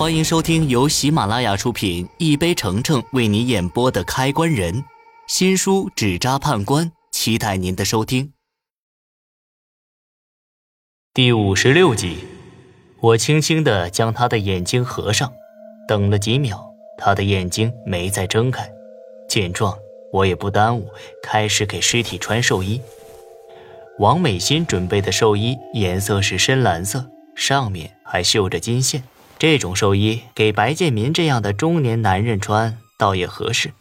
欢迎收听由喜马拉雅出品、一杯橙橙为你演播的《开关人》新书《纸扎判官》，期待您的收听。第五十六集，我轻轻的将他的眼睛合上，等了几秒，他的眼睛没再睁开。见状，我也不耽误，开始给尸体穿寿衣。王美心准备的寿衣颜色是深蓝色，上面还绣着金线。这种寿衣给白建民这样的中年男人穿，倒也合适。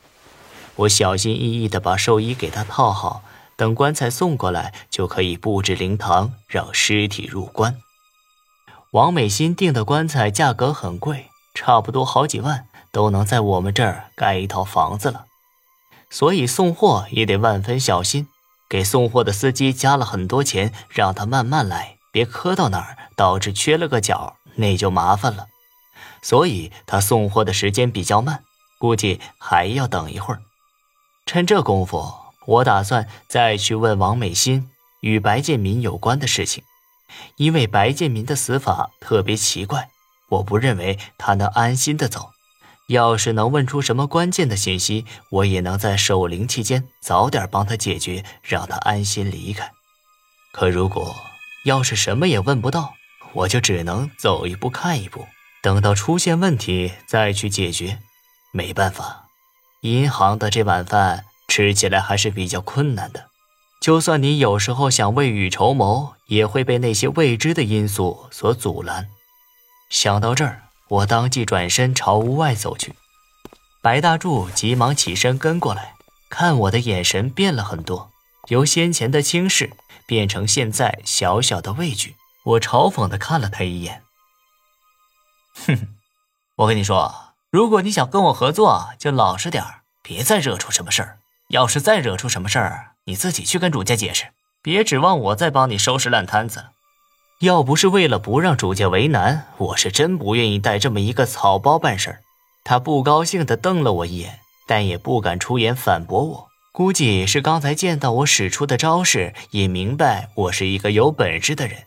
我小心翼翼地把寿衣给他套好，等棺材送过来，就可以布置灵堂，让尸体入棺。王美心订的棺材价格很贵，差不多好几万，都能在我们这儿盖一套房子了。所以送货也得万分小心，给送货的司机加了很多钱，让他慢慢来，别磕到哪儿，导致缺了个角。那就麻烦了，所以他送货的时间比较慢，估计还要等一会儿。趁这功夫，我打算再去问王美心与白建民有关的事情，因为白建民的死法特别奇怪，我不认为他能安心的走。要是能问出什么关键的信息，我也能在守灵期间早点帮他解决，让他安心离开。可如果要是什么也问不到，我就只能走一步看一步，等到出现问题再去解决。没办法，银行的这碗饭吃起来还是比较困难的。就算你有时候想未雨绸缪，也会被那些未知的因素所阻拦。想到这儿，我当即转身朝屋外走去。白大柱急忙起身跟过来，看我的眼神变了很多，由先前的轻视变成现在小小的畏惧。我嘲讽的看了他一眼，哼，我跟你说，如果你想跟我合作，就老实点别再惹出什么事儿。要是再惹出什么事儿，你自己去跟主家解释，别指望我再帮你收拾烂摊子。要不是为了不让主家为难，我是真不愿意带这么一个草包办事儿。他不高兴的瞪了我一眼，但也不敢出言反驳我。估计是刚才见到我使出的招式，也明白我是一个有本事的人。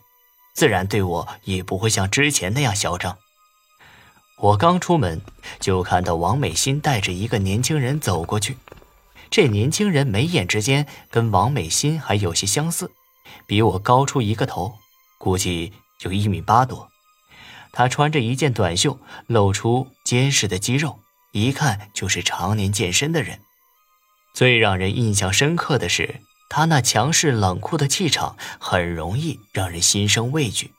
自然对我也不会像之前那样嚣张。我刚出门，就看到王美心带着一个年轻人走过去。这年轻人眉眼之间跟王美心还有些相似，比我高出一个头，估计有一米八多。他穿着一件短袖，露出坚实的肌肉，一看就是常年健身的人。最让人印象深刻的是。他那强势冷酷的气场，很容易让人心生畏惧。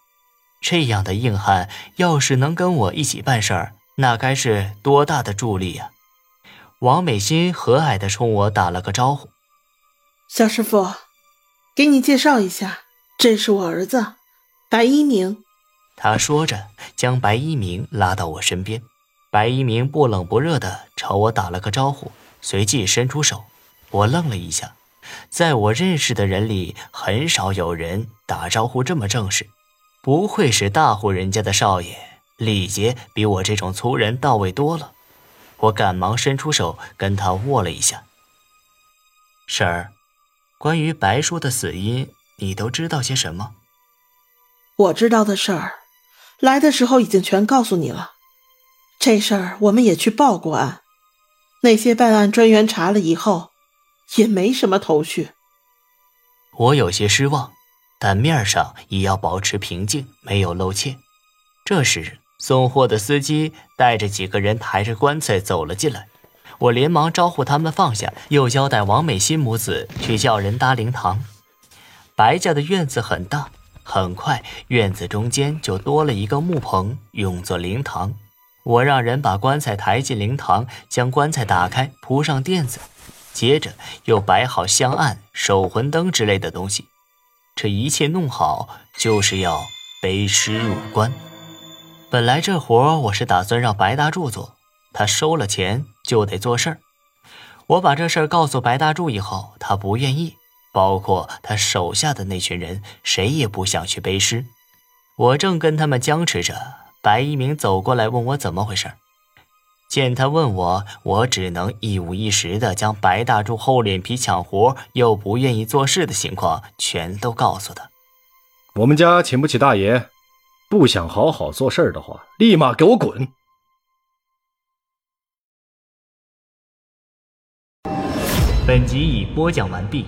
这样的硬汉，要是能跟我一起办事儿，那该是多大的助力呀！王美心和蔼地冲我打了个招呼：“小师傅，给你介绍一下，这是我儿子白一鸣。”他说着，将白一鸣拉到我身边。白一鸣不冷不热地朝我打了个招呼，随即伸出手。我愣了一下。在我认识的人里，很少有人打招呼这么正式。不愧是大户人家的少爷，礼节比我这种粗人到位多了。我赶忙伸出手跟他握了一下。婶儿，关于白叔的死因，你都知道些什么？我知道的事儿，来的时候已经全告诉你了。这事儿我们也去报过案，那些办案专员查了以后。也没什么头绪，我有些失望，但面上也要保持平静，没有露怯。这时，送货的司机带着几个人抬着棺材走了进来，我连忙招呼他们放下，又交代王美心母子去叫人搭灵堂。白家的院子很大，很快院子中间就多了一个木棚，用作灵堂。我让人把棺材抬进灵堂，将棺材打开，铺上垫子。接着又摆好香案、守魂灯之类的东西，这一切弄好就是要背尸入棺。本来这活我是打算让白大柱做，他收了钱就得做事儿。我把这事儿告诉白大柱以后，他不愿意，包括他手下的那群人，谁也不想去背尸。我正跟他们僵持着，白一鸣走过来问我怎么回事。见他问我我只能一五一十的将白大柱厚脸皮抢活又不愿意做事的情况全都告诉他。我们家请不起大爷不想好好做事的话立马给我滚。本集已播讲完毕